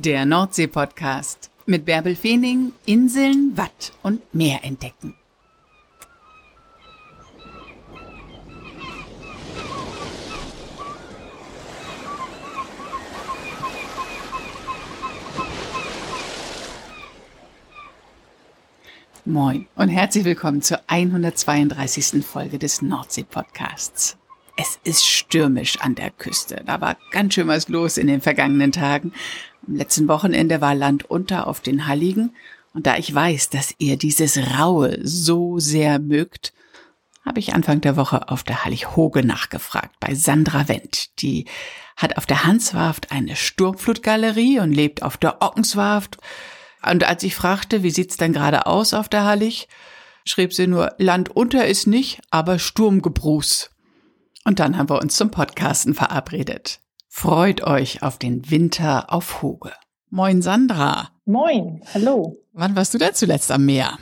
Der Nordsee-Podcast mit Bärbel Feening, Inseln, Watt und Meer entdecken. Moin und herzlich willkommen zur 132. Folge des Nordsee-Podcasts. Es ist stürmisch an der Küste. Da war ganz schön was los in den vergangenen Tagen. Am letzten Wochenende war Land unter auf den Halligen. Und da ich weiß, dass ihr dieses Raue so sehr mögt, habe ich Anfang der Woche auf der Hallig Hoge nachgefragt bei Sandra Wendt. Die hat auf der Hanswarft eine Sturmflutgalerie und lebt auf der Ockenswarft und als ich fragte, wie sieht's denn gerade aus auf der Hallig, schrieb sie nur, Land unter ist nicht, aber Sturmgebruß. Und dann haben wir uns zum Podcasten verabredet. Freut euch auf den Winter auf Hoge. Moin Sandra. Moin, hallo. Wann warst du denn zuletzt am Meer?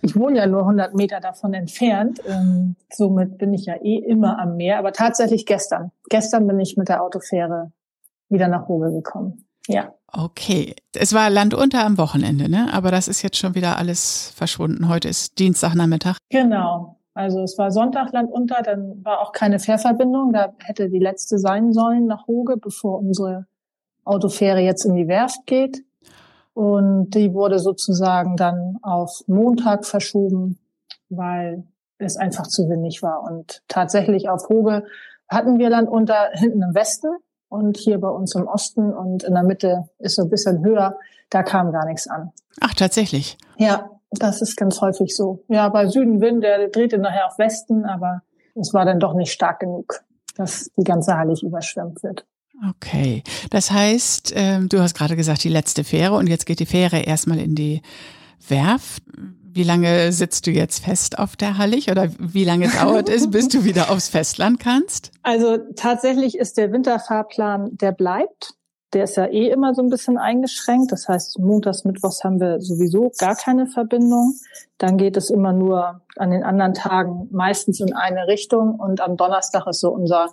Ich wohne ja nur 100 Meter davon entfernt. Ähm, somit bin ich ja eh immer am Meer. Aber tatsächlich gestern. Gestern bin ich mit der Autofähre wieder nach Hoge gekommen. Ja. Okay. Es war Land unter am Wochenende, ne? Aber das ist jetzt schon wieder alles verschwunden. Heute ist Dienstagnachmittag. Genau. Also es war Sonntag Land unter, dann war auch keine Fährverbindung. Da hätte die letzte sein sollen nach Hoge, bevor unsere Autofähre jetzt in die Werft geht. Und die wurde sozusagen dann auf Montag verschoben, weil es einfach zu windig war. Und tatsächlich auf Hoge hatten wir Land unter hinten im Westen und hier bei uns im Osten und in der Mitte ist so ein bisschen höher. Da kam gar nichts an. Ach, tatsächlich? Ja, das ist ganz häufig so. Ja, bei Südenwind, der drehte nachher auf Westen, aber es war dann doch nicht stark genug, dass die ganze Hallig überschwemmt wird. Okay. Das heißt, ähm, du hast gerade gesagt, die letzte Fähre und jetzt geht die Fähre erstmal in die Werft. Wie lange sitzt du jetzt fest auf der Hallig oder wie lange dauert es, bis du wieder aufs Festland kannst? Also tatsächlich ist der Winterfahrplan, der bleibt. Der ist ja eh immer so ein bisschen eingeschränkt. Das heißt, montags, mittwochs haben wir sowieso gar keine Verbindung. Dann geht es immer nur an den anderen Tagen meistens in eine Richtung. Und am Donnerstag ist so unser,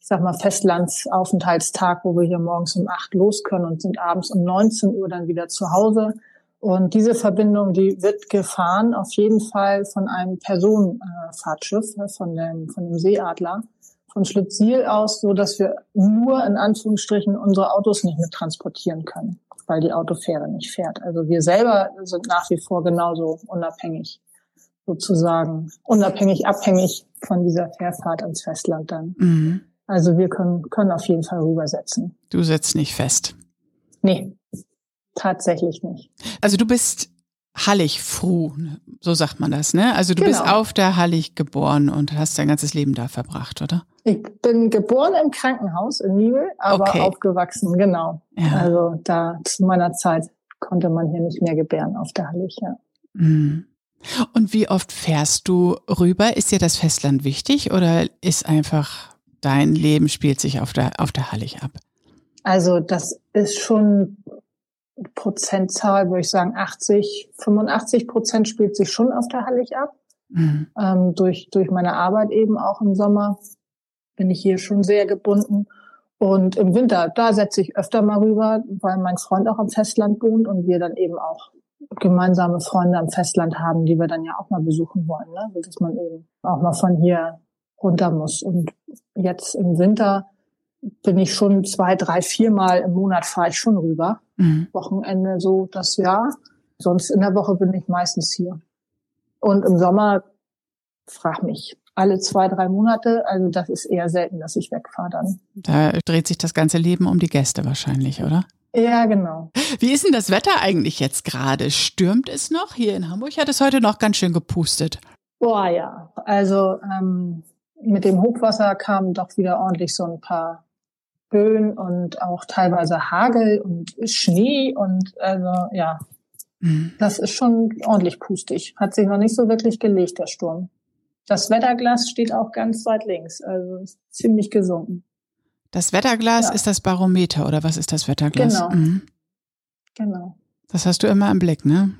ich sag mal, Festlandsaufenthaltstag, wo wir hier morgens um acht los können und sind abends um 19 Uhr dann wieder zu Hause. Und diese Verbindung, die wird gefahren auf jeden Fall von einem Personenfahrtschiff, ne, von dem, von dem Seeadler, von Schlitziel aus, so dass wir nur in Anführungsstrichen unsere Autos nicht mit transportieren können, weil die Autofähre nicht fährt. Also wir selber sind nach wie vor genauso unabhängig, sozusagen, unabhängig, abhängig von dieser Fährfahrt ans Festland dann. Mhm. Also wir können, können auf jeden Fall rübersetzen. Du setzt nicht fest. Nee, Tatsächlich nicht. Also du bist Hallig froh, so sagt man das, ne? Also du genau. bist auf der Hallig geboren und hast dein ganzes Leben da verbracht, oder? Ich bin geboren im Krankenhaus in Nibel, aber okay. aufgewachsen, genau. Ja. Also da zu meiner Zeit konnte man hier nicht mehr gebären auf der Hallig, ja. Mhm. Und wie oft fährst du rüber? Ist dir das Festland wichtig oder ist einfach dein Leben spielt sich auf der, auf der Hallig ab? Also das ist schon Prozentzahl würde ich sagen 80, 85 Prozent spielt sich schon auf der Hallig ab. Mhm. Ähm, durch, durch meine Arbeit eben auch im Sommer bin ich hier schon sehr gebunden. Und im Winter, da setze ich öfter mal rüber, weil mein Freund auch am Festland wohnt und wir dann eben auch gemeinsame Freunde am Festland haben, die wir dann ja auch mal besuchen wollen, ne? dass man eben auch mal von hier runter muss. Und jetzt im Winter bin ich schon zwei, drei, viermal im Monat fahre ich schon rüber. Mhm. Wochenende so das Jahr. Sonst in der Woche bin ich meistens hier. Und im Sommer frag mich alle zwei, drei Monate. Also das ist eher selten, dass ich wegfahre dann. Da dreht sich das ganze Leben um die Gäste wahrscheinlich, oder? Ja, genau. Wie ist denn das Wetter eigentlich jetzt gerade? Stürmt es noch? Hier in Hamburg hat es heute noch ganz schön gepustet. Boah, ja. Also ähm, mit dem Hochwasser kamen doch wieder ordentlich so ein paar Böen und auch teilweise Hagel und Schnee und also ja, mhm. das ist schon ordentlich pustig. Hat sich noch nicht so wirklich gelegt, der Sturm. Das Wetterglas steht auch ganz weit links, also ziemlich gesunken. Das Wetterglas ja. ist das Barometer oder was ist das Wetterglas? Genau. Mhm. Genau. Das hast du immer im Blick, ne?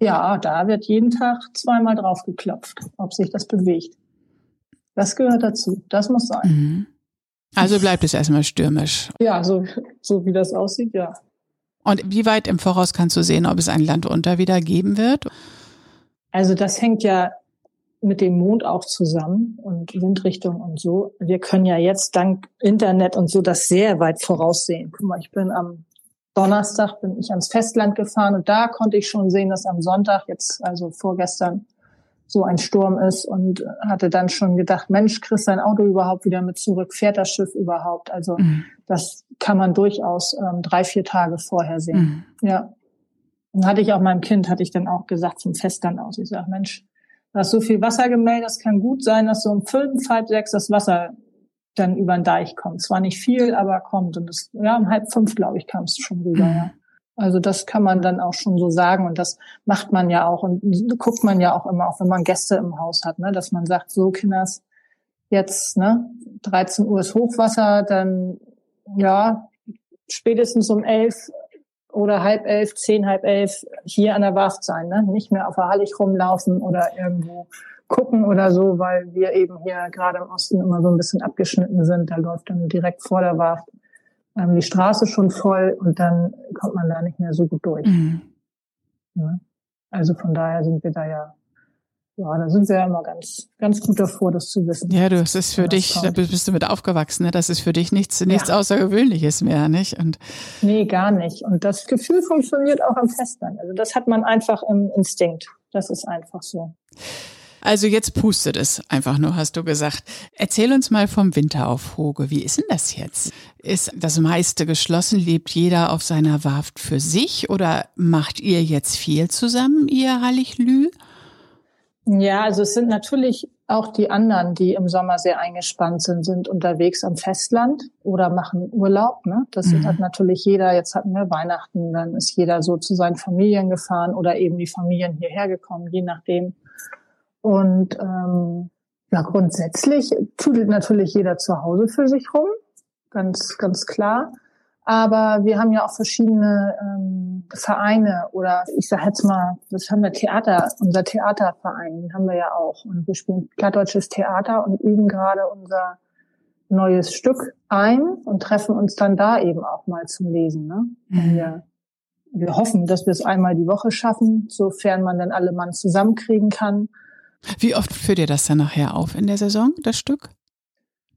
Ja, da wird jeden Tag zweimal drauf geklopft, ob sich das bewegt. Das gehört dazu. Das muss sein. Mhm. Also bleibt es erstmal stürmisch. Ja, so, so wie das aussieht, ja. Und wie weit im Voraus kannst du sehen, ob es ein Land unter wieder geben wird? Also das hängt ja mit dem Mond auch zusammen und Windrichtung und so. Wir können ja jetzt dank Internet und so das sehr weit voraussehen. Guck mal, ich bin am Donnerstag bin ich ans Festland gefahren und da konnte ich schon sehen, dass am Sonntag jetzt, also vorgestern, so ein Sturm ist und hatte dann schon gedacht, Mensch, kriegst dein Auto überhaupt wieder mit zurück? Fährt das Schiff überhaupt? Also mhm. das kann man durchaus ähm, drei, vier Tage vorher sehen. Mhm. Ja. Und hatte ich auch meinem Kind, hatte ich dann auch gesagt zum Festland aus. Ich sage, Mensch, da ist so viel Wasser gemeldet, das kann gut sein, dass so um fünf, halb sechs das Wasser dann über den Deich kommt. Zwar nicht viel, aber kommt. Und das, ja, um halb fünf, glaube ich, kam es schon rüber, mhm. ja. Also das kann man dann auch schon so sagen und das macht man ja auch und guckt man ja auch immer, auch wenn man Gäste im Haus hat, ne, dass man sagt, so Kinders, jetzt, ne, 13 Uhr ist Hochwasser, dann ja, spätestens um elf oder halb elf, zehn, halb elf hier an der Warft sein, ne? Nicht mehr auf der Hallig rumlaufen oder irgendwo gucken oder so, weil wir eben hier gerade im Osten immer so ein bisschen abgeschnitten sind. Da läuft dann direkt vor der Warft ähm, die Straße schon voll und dann kommt man da nicht mehr so gut durch. Mhm. Ja? Also von daher sind wir da ja, ja, da sind wir ja immer ganz, ganz gut davor, das zu wissen. Ja, du, das ist für dich, da bist du mit aufgewachsen, ne? Das ist für dich nichts, nichts ja. Außergewöhnliches mehr, nicht? Und nee, gar nicht. Und das Gefühl funktioniert auch am Festland. Also das hat man einfach im Instinkt. Das ist einfach so. Also jetzt pustet es einfach nur, hast du gesagt. Erzähl uns mal vom Winter auf Hoge. Wie ist denn das jetzt? Ist das meiste geschlossen? Lebt jeder auf seiner Warft für sich oder macht ihr jetzt viel zusammen, ihr Hallichlü? Ja, also es sind natürlich auch die anderen, die im Sommer sehr eingespannt sind, sind unterwegs am Festland oder machen Urlaub. Ne? Das mhm. hat natürlich jeder, jetzt hatten wir Weihnachten, dann ist jeder so zu seinen Familien gefahren oder eben die Familien hierher gekommen, je nachdem. Und ähm, ja, grundsätzlich tut natürlich jeder zu Hause für sich rum, ganz, ganz klar. Aber wir haben ja auch verschiedene ähm, Vereine oder ich sage jetzt mal, das haben wir Theater, unser Theaterverein, den haben wir ja auch. Und wir spielen plattdeutsches Theater und üben gerade unser neues Stück ein und treffen uns dann da eben auch mal zum Lesen. Ne? Mhm. Wir, wir hoffen, dass wir es einmal die Woche schaffen, sofern man dann alle Mann zusammenkriegen kann. Wie oft führt ihr das dann nachher auf in der Saison, das Stück?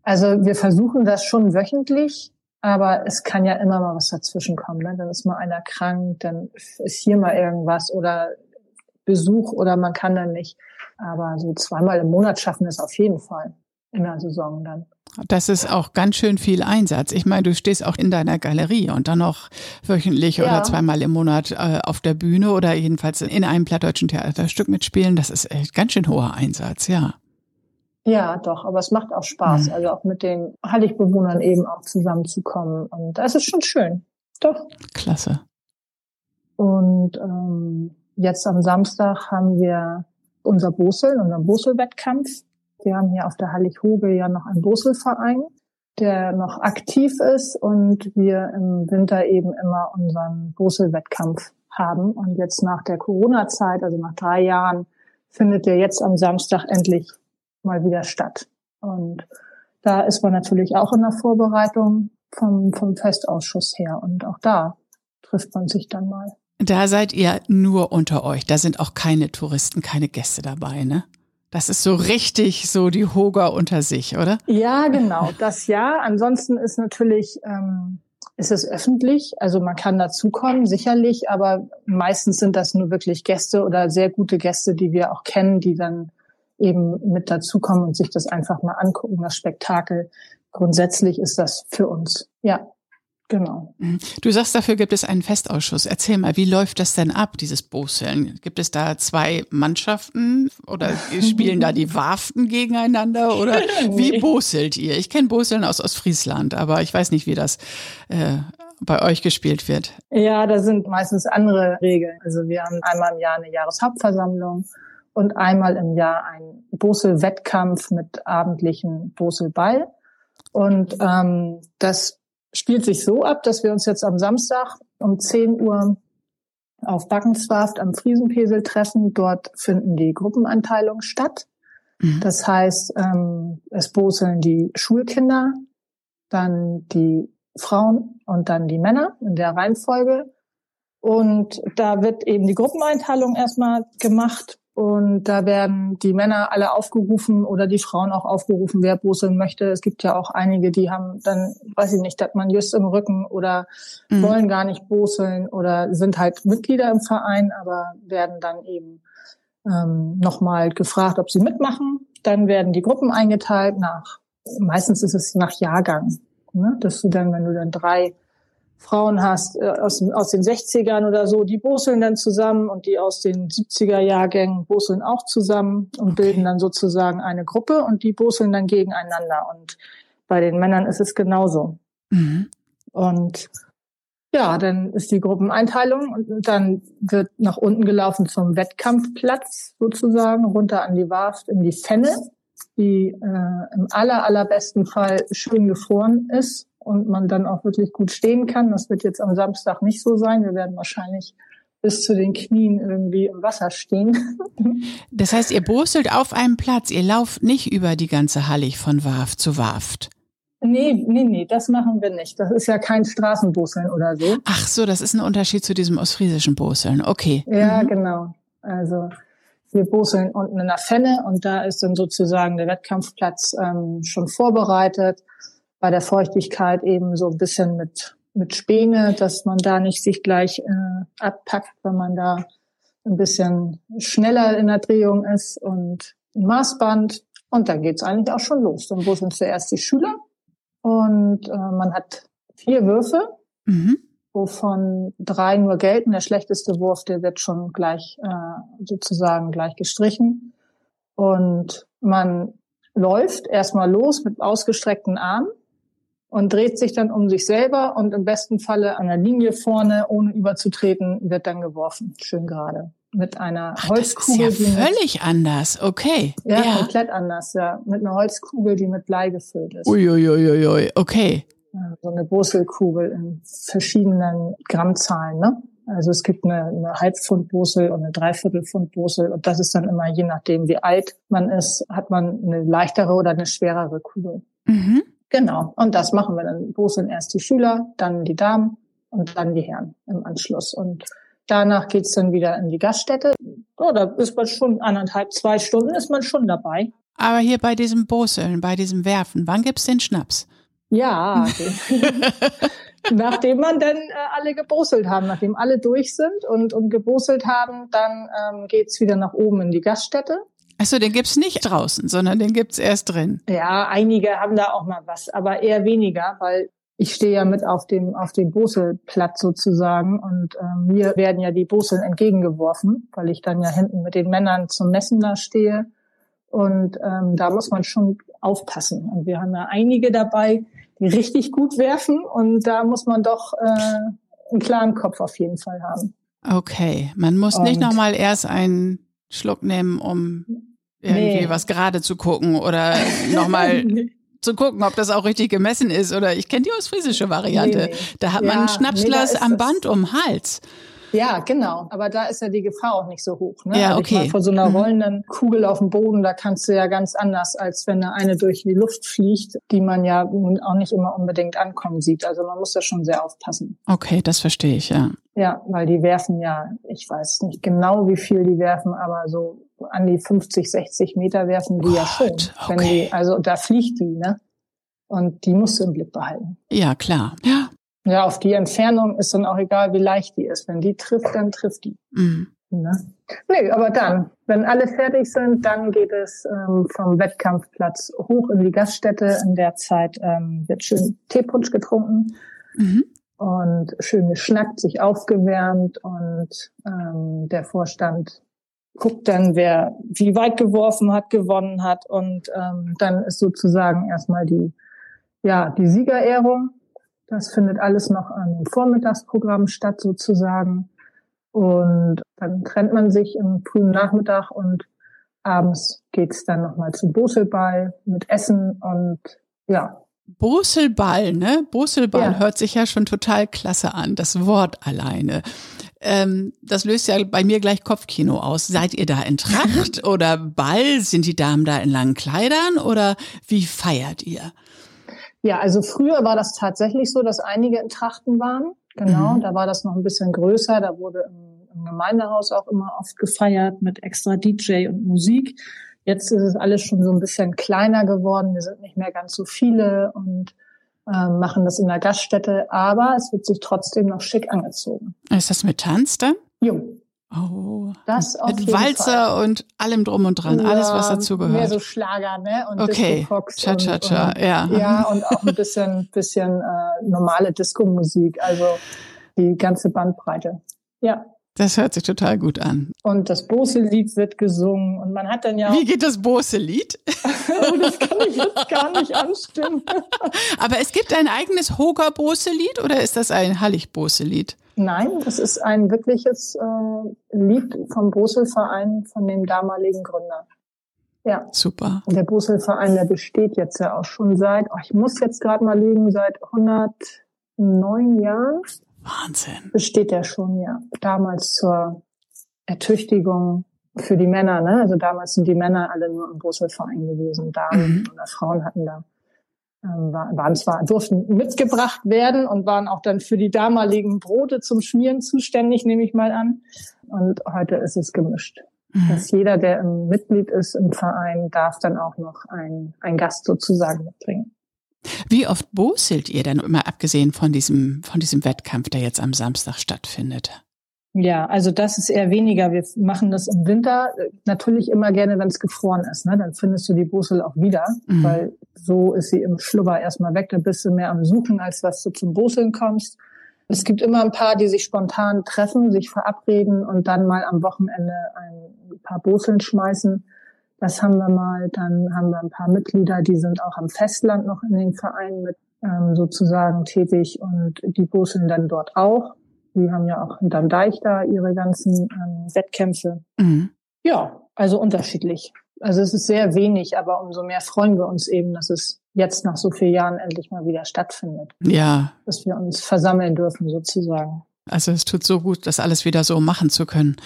Also wir versuchen das schon wöchentlich, aber es kann ja immer mal was dazwischen kommen. Ne? Dann ist mal einer krank, dann ist hier mal irgendwas oder Besuch oder man kann dann nicht. Aber so zweimal im Monat schaffen wir es auf jeden Fall in der Saison dann. Das ist auch ganz schön viel Einsatz. Ich meine, du stehst auch in deiner Galerie und dann noch wöchentlich ja. oder zweimal im Monat äh, auf der Bühne oder jedenfalls in einem plattdeutschen Theaterstück mitspielen. Das ist echt ganz schön hoher Einsatz, ja. Ja, doch, aber es macht auch Spaß, mhm. also auch mit den Heiligbewohnern eben auch zusammenzukommen. Und das ist schon schön. Doch. Klasse. Und ähm, jetzt am Samstag haben wir unser Bosel, unseren Bosel-Wettkampf. Wir haben hier auf der Hallig-Hoge ja noch einen Boselverein, der noch aktiv ist und wir im Winter eben immer unseren Bosel-Wettkampf haben. Und jetzt nach der Corona-Zeit, also nach drei Jahren, findet der jetzt am Samstag endlich mal wieder statt. Und da ist man natürlich auch in der Vorbereitung vom, vom Festausschuss her. Und auch da trifft man sich dann mal. Da seid ihr nur unter euch. Da sind auch keine Touristen, keine Gäste dabei, ne? Das ist so richtig so die Hoger unter sich, oder? Ja, genau, das ja. Ansonsten ist natürlich, ähm, ist es öffentlich, also man kann dazukommen, sicherlich, aber meistens sind das nur wirklich Gäste oder sehr gute Gäste, die wir auch kennen, die dann eben mit dazukommen und sich das einfach mal angucken, das Spektakel. Grundsätzlich ist das für uns, ja, Genau. Mhm. Du sagst, dafür gibt es einen Festausschuss. Erzähl mal, wie läuft das denn ab, dieses Boseln? Gibt es da zwei Mannschaften oder spielen da die Warften gegeneinander oder wie boselt ihr? Ich kenne Boseln aus Ostfriesland, aber ich weiß nicht, wie das äh, bei euch gespielt wird. Ja, da sind meistens andere Regeln. Also wir haben einmal im Jahr eine Jahreshauptversammlung und einmal im Jahr einen Bosel-Wettkampf mit abendlichen Bosel-Ball. Und ähm, das spielt sich so ab, dass wir uns jetzt am Samstag um 10 Uhr auf Backenswarft am Friesenpesel treffen. Dort finden die Gruppenanteilungen statt. Mhm. Das heißt, ähm, es boseln die Schulkinder, dann die Frauen und dann die Männer in der Reihenfolge. Und da wird eben die Gruppeneinteilung erstmal gemacht. Und da werden die Männer alle aufgerufen oder die Frauen auch aufgerufen, wer boseln möchte. Es gibt ja auch einige, die haben dann, weiß ich nicht, hat man just im Rücken oder mhm. wollen gar nicht boseln oder sind halt Mitglieder im Verein, aber werden dann eben ähm, nochmal gefragt, ob sie mitmachen. Dann werden die Gruppen eingeteilt nach, meistens ist es nach Jahrgang. Ne? Dass du dann, wenn du dann drei Frauen hast äh, aus, aus den 60ern oder so, die boseln dann zusammen und die aus den 70er Jahrgängen boseln auch zusammen und okay. bilden dann sozusagen eine Gruppe und die boseln dann gegeneinander. Und bei den Männern ist es genauso. Mhm. Und ja, dann ist die Gruppeneinteilung und dann wird nach unten gelaufen zum Wettkampfplatz sozusagen, runter an die Warft in die Fenne, die äh, im aller, allerbesten Fall schön gefroren ist und man dann auch wirklich gut stehen kann. Das wird jetzt am Samstag nicht so sein. Wir werden wahrscheinlich bis zu den Knien irgendwie im Wasser stehen. Das heißt, ihr boselt auf einem Platz, ihr lauft nicht über die ganze Hallig von Warft zu Warft. Nee, nee, nee, das machen wir nicht. Das ist ja kein Straßenboseln oder so. Ach so, das ist ein Unterschied zu diesem ostfriesischen Boseln. Okay. Ja, mhm. genau. Also wir boseln unten in der Fenne und da ist dann sozusagen der Wettkampfplatz ähm, schon vorbereitet bei der Feuchtigkeit eben so ein bisschen mit, mit Späne, dass man da nicht sich gleich äh, abpackt, wenn man da ein bisschen schneller in der Drehung ist und ein Maßband. Und dann geht's eigentlich auch schon los. Dann sind zuerst die Schüler und äh, man hat vier Würfe, mhm. wovon drei nur gelten. Der schlechteste Wurf, der wird schon gleich äh, sozusagen gleich gestrichen. Und man läuft erstmal los mit ausgestreckten Armen und dreht sich dann um sich selber und im besten Falle an der Linie vorne, ohne überzutreten, wird dann geworfen. Schön gerade. Mit einer Ach, Holzkugel. Das ist ja völlig mit, anders, okay. Ja, ja, komplett anders, ja. Mit einer Holzkugel, die mit Blei gefüllt ist. Uiuiuiui, ui, okay. so eine Brusselkugel in verschiedenen Grammzahlen, ne? Also es gibt eine, eine Halbpfund-Bursel und eine Dreiviertelpfund-Bursel und das ist dann immer, je nachdem wie alt man ist, hat man eine leichtere oder eine schwerere Kugel. Mhm. Genau. Und das machen wir dann. Sind erst die Schüler, dann die Damen und dann die Herren im Anschluss. Und danach geht's dann wieder in die Gaststätte. Oh, da ist man schon anderthalb, zwei Stunden ist man schon dabei. Aber hier bei diesem Boseln, bei diesem Werfen, wann gibt's den Schnaps? Ja, nachdem man dann äh, alle geboselt haben, nachdem alle durch sind und, und geboselt haben, dann ähm, geht's wieder nach oben in die Gaststätte. Achso, den gibt's nicht draußen, sondern den gibt's erst drin. Ja, einige haben da auch mal was, aber eher weniger, weil ich stehe ja mit auf dem auf dem Boselplatz sozusagen und äh, mir werden ja die Boseln entgegengeworfen, weil ich dann ja hinten mit den Männern zum Messen da stehe und ähm, da muss man schon aufpassen und wir haben ja einige dabei, die richtig gut werfen und da muss man doch äh, einen klaren Kopf auf jeden Fall haben. Okay, man muss und nicht nochmal erst einen Schluck nehmen, um irgendwie nee. was gerade zu gucken oder nochmal zu gucken, ob das auch richtig gemessen ist. Oder ich kenne die ostfriesische Variante. Nee, nee. Da hat ja, man ein Schnapsglas am Band um den Hals. Ja, genau. Aber da ist ja die Gefahr auch nicht so hoch. Ne? Ja, also okay. vor so einer mhm. rollenden Kugel auf dem Boden, da kannst du ja ganz anders, als wenn da eine durch die Luft fliegt, die man ja auch nicht immer unbedingt ankommen sieht. Also man muss da schon sehr aufpassen. Okay, das verstehe ich, ja. Ja, weil die werfen ja, ich weiß nicht genau, wie viel die werfen, aber so an die 50, 60 Meter werfen die Gott, ja schon. Okay. Die, also da fliegt die, ne? Und die musst du im Blick behalten. Ja, klar. Ja. Ja, auf die Entfernung ist dann auch egal, wie leicht die ist. Wenn die trifft, dann trifft die. Mhm. Ne? Nee, aber dann, wenn alle fertig sind, dann geht es ähm, vom Wettkampfplatz hoch in die Gaststätte. In der Zeit ähm, wird schön Teepunsch getrunken mhm. und schön geschnackt, sich aufgewärmt und ähm, der Vorstand guckt dann, wer wie weit geworfen hat, gewonnen hat und ähm, dann ist sozusagen erstmal die ja die Siegerehrung das findet alles noch an dem Vormittagsprogramm statt sozusagen. Und dann trennt man sich im frühen Nachmittag und abends geht's dann nochmal zum Boselball mit Essen und ja. Boselball, ne? Boselball ja. hört sich ja schon total klasse an, das Wort alleine. Ähm, das löst ja bei mir gleich Kopfkino aus. Seid ihr da in Tracht oder Ball? Sind die Damen da in langen Kleidern oder wie feiert ihr? Ja, also früher war das tatsächlich so, dass einige in Trachten waren. Genau, mhm. da war das noch ein bisschen größer. Da wurde im, im Gemeindehaus auch immer oft gefeiert mit extra DJ und Musik. Jetzt ist es alles schon so ein bisschen kleiner geworden. Wir sind nicht mehr ganz so viele und äh, machen das in der Gaststätte, aber es wird sich trotzdem noch schick angezogen. Ist das mit Tanz dann? Jo. Oh, das auf mit Walzer Fall. und allem drum und dran, ja, alles was dazu gehört. Mehr so Schlager, ne? Und okay, cha cha cha, ja. Ja, und auch ein bisschen, bisschen äh, normale Disco-Musik, also die ganze Bandbreite. Ja. Das hört sich total gut an. Und das Bose-Lied wird gesungen und man hat dann ja. Wie geht das Bose-Lied? oh, das kann ich jetzt gar nicht anstimmen. Aber es gibt ein eigenes Hoger-Bose-Lied oder ist das ein Hallig-Bose-Lied? Nein, das ist ein wirkliches äh, Lied vom Bosel-Verein, von dem damaligen Gründer. Ja. Super. Und der Bosel-Verein, der besteht jetzt ja auch schon seit, oh, ich muss jetzt gerade mal lügen, seit 109 Jahren. Wahnsinn. Besteht der schon, ja. Damals zur Ertüchtigung für die Männer, ne? Also damals sind die Männer alle nur im Bosel-Verein gewesen. Damen mhm. oder Frauen hatten da ähm, waren zwar, durften mitgebracht werden und waren auch dann für die damaligen Brote zum Schmieren zuständig, nehme ich mal an. Und heute ist es gemischt. Mhm. Dass jeder, der im Mitglied ist im Verein, darf dann auch noch ein, ein Gast sozusagen mitbringen. Wie oft boselt ihr denn immer abgesehen von diesem, von diesem Wettkampf, der jetzt am Samstag stattfindet? Ja, also das ist eher weniger. Wir machen das im Winter natürlich immer gerne, wenn es gefroren ist. Ne? Dann findest du die Bosel auch wieder, mhm. weil so ist sie im Schlubber erstmal weg. Da bist du mehr am Suchen, als dass du zum Boseln kommst. Es gibt immer ein paar, die sich spontan treffen, sich verabreden und dann mal am Wochenende ein paar Boseln schmeißen. Das haben wir mal. Dann haben wir ein paar Mitglieder, die sind auch am Festland noch in den Vereinen mit ähm, sozusagen tätig und die boseln dann dort auch. Die haben ja auch hinterm Deich da ihre ganzen ähm, Wettkämpfe. Mhm. Ja, also unterschiedlich. Also es ist sehr wenig, aber umso mehr freuen wir uns eben, dass es jetzt nach so vielen Jahren endlich mal wieder stattfindet. Ja. Dass wir uns versammeln dürfen sozusagen. Also es tut so gut, das alles wieder so machen zu können.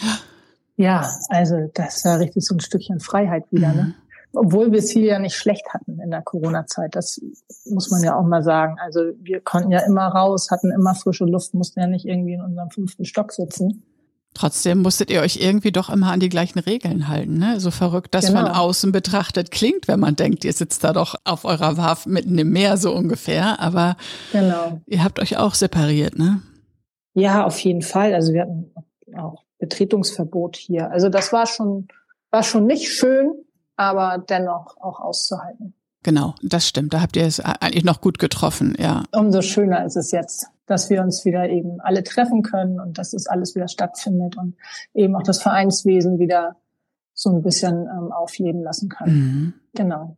Ja, also das ist ja richtig so ein Stückchen Freiheit wieder, ne? mhm. Obwohl wir es hier ja nicht schlecht hatten in der Corona-Zeit. Das muss man ja auch mal sagen. Also wir konnten ja immer raus, hatten immer frische Luft, mussten ja nicht irgendwie in unserem fünften Stock sitzen. Trotzdem musstet ihr euch irgendwie doch immer an die gleichen Regeln halten, ne? So verrückt das genau. von außen betrachtet klingt, wenn man denkt, ihr sitzt da doch auf eurer Warf mitten im Meer so ungefähr, aber genau. ihr habt euch auch separiert, ne? Ja, auf jeden Fall. Also wir hatten auch Betretungsverbot hier. Also das war schon, war schon nicht schön, aber dennoch auch auszuhalten. Genau, das stimmt. Da habt ihr es eigentlich noch gut getroffen, ja. Umso schöner ist es jetzt, dass wir uns wieder eben alle treffen können und dass das alles wieder stattfindet und eben auch das Vereinswesen wieder so ein bisschen ähm, aufleben lassen kann. Mhm. Genau.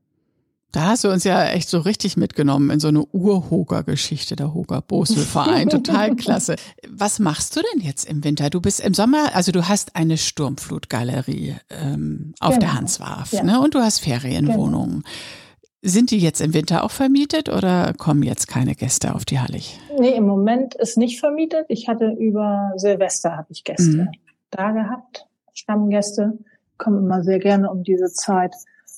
Da hast du uns ja echt so richtig mitgenommen in so eine Urhoger-Geschichte, der Hoger-Bosel-Verein. Total klasse. Was machst du denn jetzt im Winter? Du bist im Sommer, also du hast eine Sturmflutgalerie ähm, auf genau. der Hanswarf ja. ne? und du hast Ferienwohnungen. Genau. Sind die jetzt im Winter auch vermietet oder kommen jetzt keine Gäste auf die Hallig? Nee, im Moment ist nicht vermietet. Ich hatte über Silvester habe ich Gäste mhm. da gehabt, Stammgäste, kommen immer sehr gerne um diese Zeit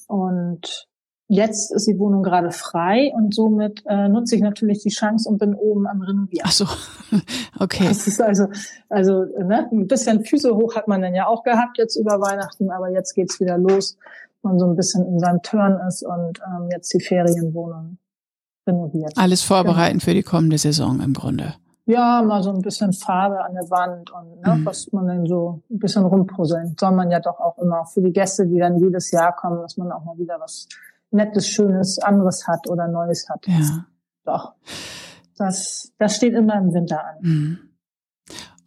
und Jetzt ist die Wohnung gerade frei und somit äh, nutze ich natürlich die Chance und bin oben am Renovieren. Ach so, okay. Das ist also, also ne, ein bisschen Füße hoch hat man dann ja auch gehabt jetzt über Weihnachten, aber jetzt geht's wieder los, man so ein bisschen in seinem Turn ist und ähm, jetzt die Ferienwohnung renoviert. Alles vorbereiten genau. für die kommende Saison im Grunde. Ja, mal so ein bisschen Farbe an der Wand und ne, mhm. was man dann so ein bisschen rumpuzzeln. Soll man ja doch auch immer für die Gäste, die dann jedes Jahr kommen, dass man auch mal wieder was Nettes, Schönes, anderes hat oder Neues hat. Ja. Doch. Das, das steht immer im Winter an. Mhm.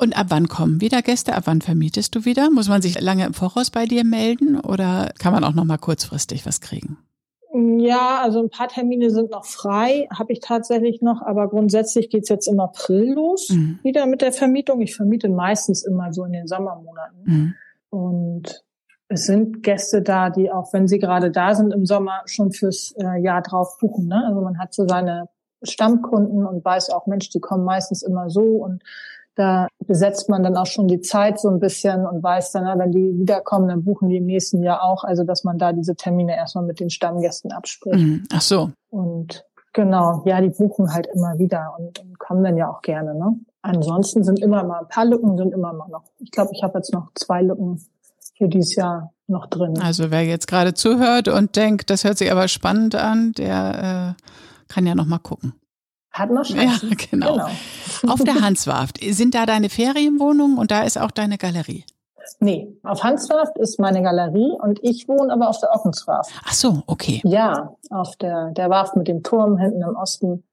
Und ab wann kommen wieder Gäste? Ab wann vermietest du wieder? Muss man sich lange im Voraus bei dir melden oder kann man auch noch mal kurzfristig was kriegen? Ja, also ein paar Termine sind noch frei, habe ich tatsächlich noch, aber grundsätzlich geht's jetzt im April los mhm. wieder mit der Vermietung. Ich vermiete meistens immer so in den Sommermonaten. Mhm. Und es sind Gäste da, die auch, wenn sie gerade da sind im Sommer, schon fürs äh, Jahr drauf buchen. Ne? Also man hat so seine Stammkunden und weiß auch, Mensch, die kommen meistens immer so und da besetzt man dann auch schon die Zeit so ein bisschen und weiß dann, wenn die wiederkommen, dann buchen die im nächsten Jahr auch. Also dass man da diese Termine erstmal mit den Stammgästen abspricht. Mhm. Ach so. Und genau, ja, die buchen halt immer wieder und, und kommen dann ja auch gerne. Ne? ansonsten sind immer mal ein paar Lücken, sind immer mal noch. Ich glaube, ich habe jetzt noch zwei Lücken für dieses Jahr noch drin. Also wer jetzt gerade zuhört und denkt, das hört sich aber spannend an, der äh, kann ja noch mal gucken. Hat noch Chancen. Ja, genau. genau. Auf der Hanswarft sind da deine Ferienwohnungen und da ist auch deine Galerie. Nee, auf Hanswarft ist meine Galerie und ich wohne aber auf der Ockenswarft. Ach so, okay. Ja, auf der, der Warft mit dem Turm hinten im Osten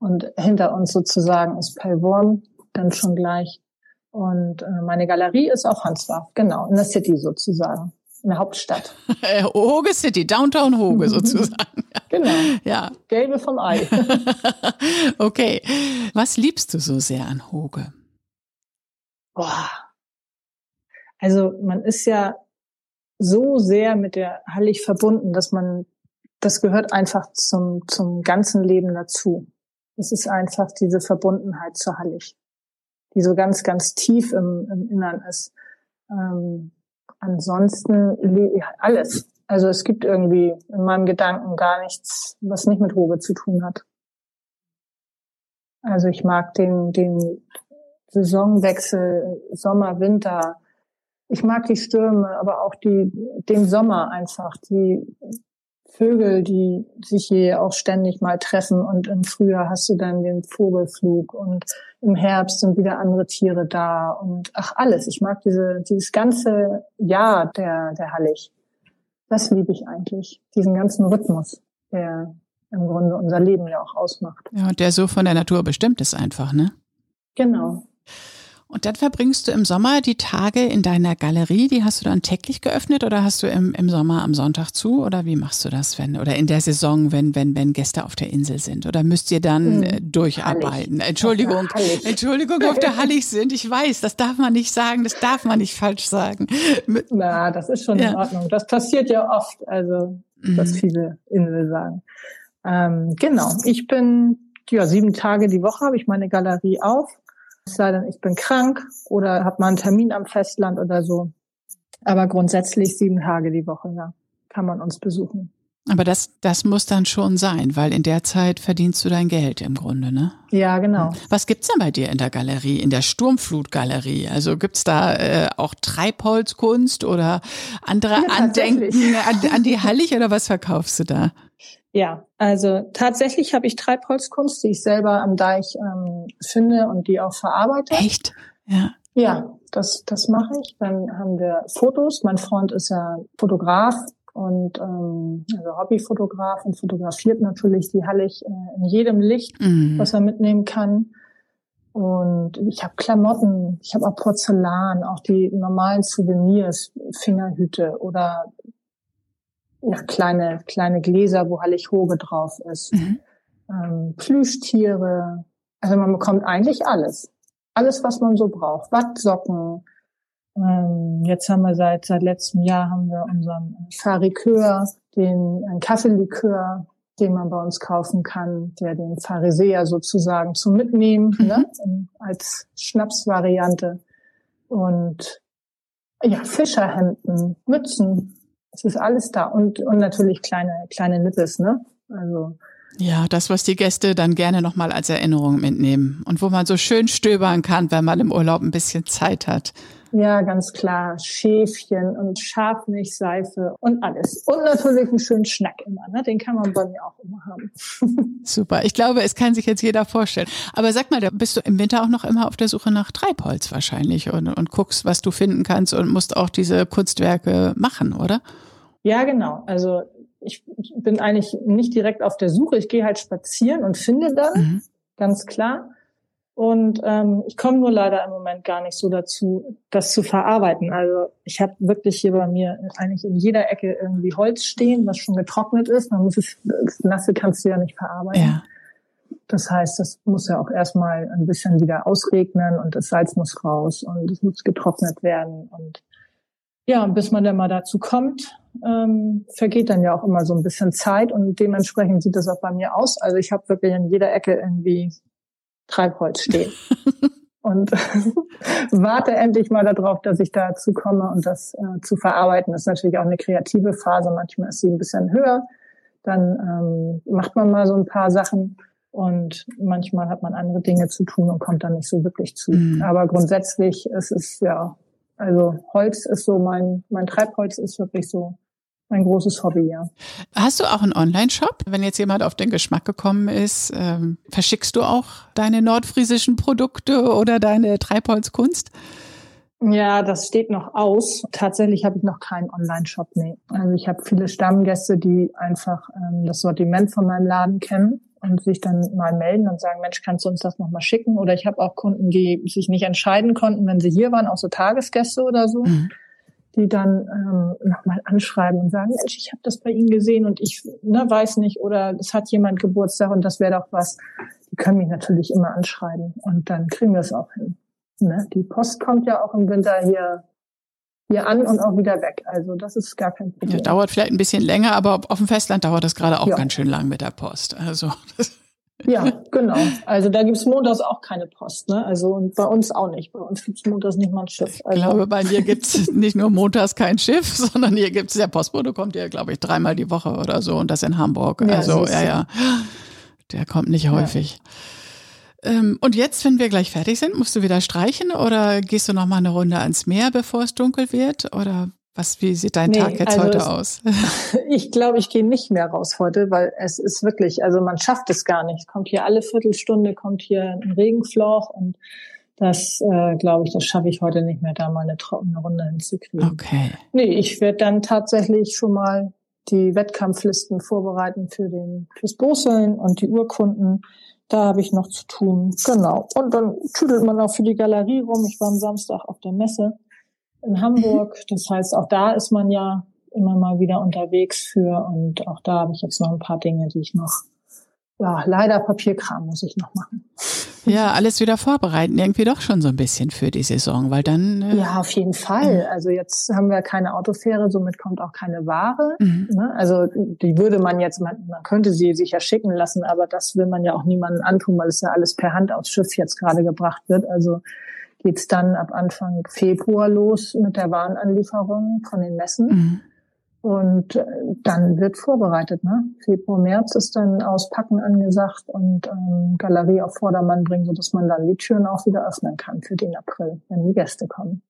und hinter uns sozusagen ist Pellworm dann schon gleich. Und äh, meine Galerie ist auf Hanswarft, genau, in der City sozusagen, in der Hauptstadt. Hoge City, Downtown Hoge sozusagen. genau. Ja. Gelbe vom Ei. okay. Was liebst du so sehr an Hoge? Boah. Also man ist ja so sehr mit der Hallig verbunden, dass man, das gehört einfach zum, zum ganzen Leben dazu. Es ist einfach diese Verbundenheit zur Hallig, die so ganz, ganz tief im, im Innern ist. Ähm, ansonsten alles. Also es gibt irgendwie in meinem Gedanken gar nichts, was nicht mit Ruhe zu tun hat. Also ich mag den, den Saisonwechsel, Sommer, Winter. Ich mag die Stürme, aber auch die, den Sommer einfach, die Vögel, die sich hier auch ständig mal treffen und im Frühjahr hast du dann den Vogelflug und im Herbst sind wieder andere Tiere da und ach alles. Ich mag diese, dieses ganze Jahr der, der Hallig. Das liebe ich eigentlich. Diesen ganzen Rhythmus, der im Grunde unser Leben ja auch ausmacht. Ja, und der so von der Natur bestimmt ist einfach, ne? Genau. Und dann verbringst du im Sommer die Tage in deiner Galerie, die hast du dann täglich geöffnet oder hast du im, im Sommer am Sonntag zu oder wie machst du das, wenn oder in der Saison, wenn wenn wenn Gäste auf der Insel sind oder müsst ihr dann äh, durcharbeiten? Hallig. Entschuldigung, auf Entschuldigung, auf der Hallig sind. Ich weiß, das darf man nicht sagen, das darf man nicht falsch sagen. Na, das ist schon ja. in Ordnung. Das passiert ja oft, also dass mhm. viele Insel sagen. Ähm, genau, ich bin ja sieben Tage die Woche habe ich meine Galerie auf es sei denn, ich bin krank oder habe mal einen Termin am Festland oder so. Aber grundsätzlich sieben Tage die Woche, ja, kann man uns besuchen. Aber das, das muss dann schon sein, weil in der Zeit verdienst du dein Geld im Grunde, ne? Ja, genau. Was gibt's denn bei dir in der Galerie, in der Sturmflutgalerie? Also gibt's da äh, auch Treibholzkunst oder andere ja, Andenken an, an die Hallig oder was verkaufst du da? Ja, also tatsächlich habe ich Treibholzkunst, die ich selber am Deich ähm, finde und die auch verarbeite. Echt? Ja. Ja, das, das mache ich. Dann haben wir Fotos. Mein Freund ist ja Fotograf und ähm, also Hobbyfotograf und fotografiert natürlich die Hallig äh, in jedem Licht, mhm. was er mitnehmen kann. Und ich habe Klamotten, ich habe auch Porzellan, auch die normalen Souvenirs, Fingerhüte oder ja, kleine, kleine Gläser, wo Hallig-Hoge drauf ist. Mhm. Ähm, Plüschtiere. Also man bekommt eigentlich alles. Alles, was man so braucht. Wattsocken. Ähm, jetzt haben wir seit, seit letztem Jahr haben wir unseren Farikör, den, ein Kaffeelikör, den man bei uns kaufen kann, der den Pharisäer sozusagen zum Mitnehmen, mhm. ne, als Schnapsvariante. Und ja, Fischerhemden, Mützen, es ist alles da und, und natürlich kleine, kleine Nippes, ne? Also. Ja, das, was die Gäste dann gerne nochmal als Erinnerung mitnehmen und wo man so schön stöbern kann, wenn man im Urlaub ein bisschen Zeit hat. Ja, ganz klar. Schäfchen und Schafmilchseife und alles. Und natürlich einen schönen Schnack immer. Ne? Den kann man bei mir auch immer haben. Super. Ich glaube, es kann sich jetzt jeder vorstellen. Aber sag mal, da bist du im Winter auch noch immer auf der Suche nach Treibholz wahrscheinlich und, und guckst, was du finden kannst und musst auch diese Kunstwerke machen, oder? Ja, genau. Also ich bin eigentlich nicht direkt auf der Suche. Ich gehe halt spazieren und finde dann, mhm. ganz klar. Und ähm, ich komme nur leider im Moment gar nicht so dazu, das zu verarbeiten. Also ich habe wirklich hier bei mir eigentlich in jeder Ecke irgendwie Holz stehen, was schon getrocknet ist. Man muss es, das Nasse kannst du ja nicht verarbeiten. Ja. Das heißt, das muss ja auch erstmal ein bisschen wieder ausregnen und das Salz muss raus und es muss getrocknet werden. Und ja, bis man dann mal dazu kommt, ähm, vergeht dann ja auch immer so ein bisschen Zeit und dementsprechend sieht das auch bei mir aus. Also ich habe wirklich in jeder Ecke irgendwie Treibholz stehen. und warte endlich mal darauf, dass ich dazu komme und das äh, zu verarbeiten. Das ist natürlich auch eine kreative Phase. Manchmal ist sie ein bisschen höher. Dann ähm, macht man mal so ein paar Sachen Und manchmal hat man andere Dinge zu tun und kommt dann nicht so wirklich zu. Mhm. Aber grundsätzlich ist es ja, also Holz ist so mein, mein Treibholz ist wirklich so ein großes Hobby, ja. Hast du auch einen Online-Shop? Wenn jetzt jemand auf den Geschmack gekommen ist, ähm, verschickst du auch deine nordfriesischen Produkte oder deine Treibholzkunst? Ja, das steht noch aus. Tatsächlich habe ich noch keinen Online-Shop, nee. Also ich habe viele Stammgäste, die einfach ähm, das Sortiment von meinem Laden kennen und sich dann mal melden und sagen, Mensch, kannst du uns das nochmal schicken? Oder ich habe auch Kunden, die sich nicht entscheiden konnten, wenn sie hier waren, auch so Tagesgäste oder so. Mhm die dann ähm, nochmal anschreiben und sagen, Mensch, ich habe das bei Ihnen gesehen und ich ne, weiß nicht oder es hat jemand Geburtstag und das wäre doch was. Die können mich natürlich immer anschreiben und dann kriegen wir es auch hin. Ne? Die Post kommt ja auch im Winter hier hier an und auch wieder weg. Also das ist gar kein Problem. Ja, dauert vielleicht ein bisschen länger, aber auf dem Festland dauert das gerade auch ja. ganz schön lang mit der Post. Also Ja, genau. Also da gibt's montags auch keine Post, ne? Also und bei uns auch nicht. Bei uns gibt's montags nicht mal ein Schiff. Also. Ich glaube, bei dir gibt's nicht nur montags kein Schiff, sondern hier gibt's der Postbote kommt ja, glaube ich, dreimal die Woche oder so und das in Hamburg. Ja, also ja, ja. Der kommt nicht häufig. Ja. Ähm, und jetzt, wenn wir gleich fertig sind, musst du wieder streichen oder gehst du noch mal eine Runde ans Meer, bevor es dunkel wird? Oder was, wie sieht dein nee, Tag jetzt also heute aus? ich glaube, ich gehe nicht mehr raus heute, weil es ist wirklich, also man schafft es gar nicht. Kommt hier alle Viertelstunde, kommt hier ein Regenfloch und das, äh, glaube ich, das schaffe ich heute nicht mehr, da mal eine trockene Runde hinzukriegen. Okay. Nee, ich werde dann tatsächlich schon mal die Wettkampflisten vorbereiten für den fürs Boseln und die Urkunden. Da habe ich noch zu tun. Genau. Und dann tüdelt man auch für die Galerie rum. Ich war am Samstag auf der Messe in Hamburg. Das heißt, auch da ist man ja immer mal wieder unterwegs für und auch da habe ich jetzt noch ein paar Dinge, die ich noch, ja, leider Papierkram muss ich noch machen. Ja, alles wieder vorbereiten, irgendwie doch schon so ein bisschen für die Saison, weil dann. Äh ja, auf jeden Fall. Also jetzt haben wir keine Autofähre, somit kommt auch keine Ware. Mhm. Ne? Also die würde man jetzt, man, man könnte sie sich ja schicken lassen, aber das will man ja auch niemandem antun, weil es ja alles per Hand aufs Schiff jetzt gerade gebracht wird. Also geht's dann ab Anfang Februar los mit der Warenanlieferung von den Messen. Mhm. Und äh, dann wird vorbereitet. Ne? Februar, März ist dann Auspacken angesagt und ähm, Galerie auf Vordermann bringen, sodass man dann die Türen auch wieder öffnen kann für den April, wenn die Gäste kommen.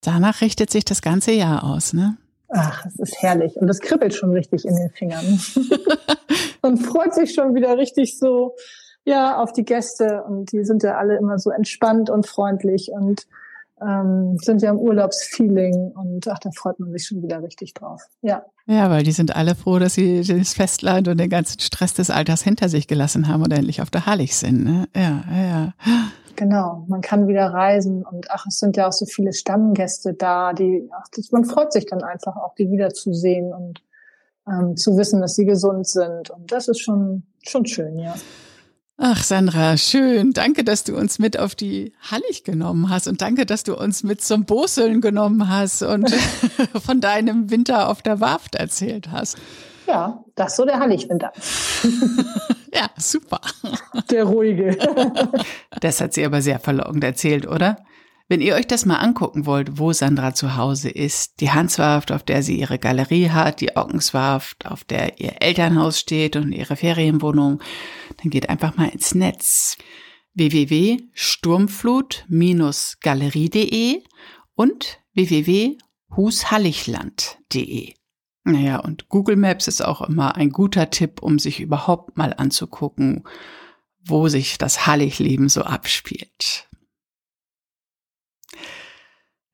Danach richtet sich das ganze Jahr aus, ne? Ach, es ist herrlich. Und es kribbelt schon richtig in den Fingern. und freut sich schon wieder richtig so, ja, auf die Gäste und die sind ja alle immer so entspannt und freundlich und ähm, sind ja im Urlaubsfeeling und ach, da freut man sich schon wieder richtig drauf. Ja. Ja, weil die sind alle froh, dass sie das Festland und den ganzen Stress des Alters hinter sich gelassen haben und endlich auf der Hallig sind. Ne? Ja, ja. Genau, man kann wieder reisen und ach, es sind ja auch so viele Stammgäste da, die, ach, das, man freut sich dann einfach auch, die wiederzusehen und ähm, zu wissen, dass sie gesund sind und das ist schon schon schön, ja. Ach, Sandra, schön. Danke, dass du uns mit auf die Hallig genommen hast und danke, dass du uns mit zum Boseln genommen hast und von deinem Winter auf der Warft erzählt hast. Ja, das ist so der Halligwinter. ja, super. Der ruhige. das hat sie aber sehr verlockend erzählt, oder? Wenn ihr euch das mal angucken wollt, wo Sandra zu Hause ist, die Hanswarft, auf der sie ihre Galerie hat, die Ockenswarft, auf der ihr Elternhaus steht und ihre Ferienwohnung, dann geht einfach mal ins Netz www.sturmflut-galerie.de und www.hushalligland.de. Naja, und Google Maps ist auch immer ein guter Tipp, um sich überhaupt mal anzugucken, wo sich das Halligleben so abspielt.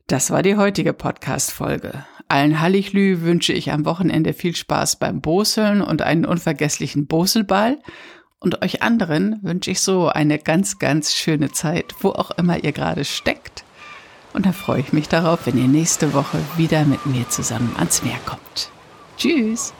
Das war die heutige Podcast-Folge. Allen Hallichlü wünsche ich am Wochenende viel Spaß beim Boseln und einen unvergesslichen Boselball. Und euch anderen wünsche ich so eine ganz, ganz schöne Zeit, wo auch immer ihr gerade steckt. Und da freue ich mich darauf, wenn ihr nächste Woche wieder mit mir zusammen ans Meer kommt. Tschüss!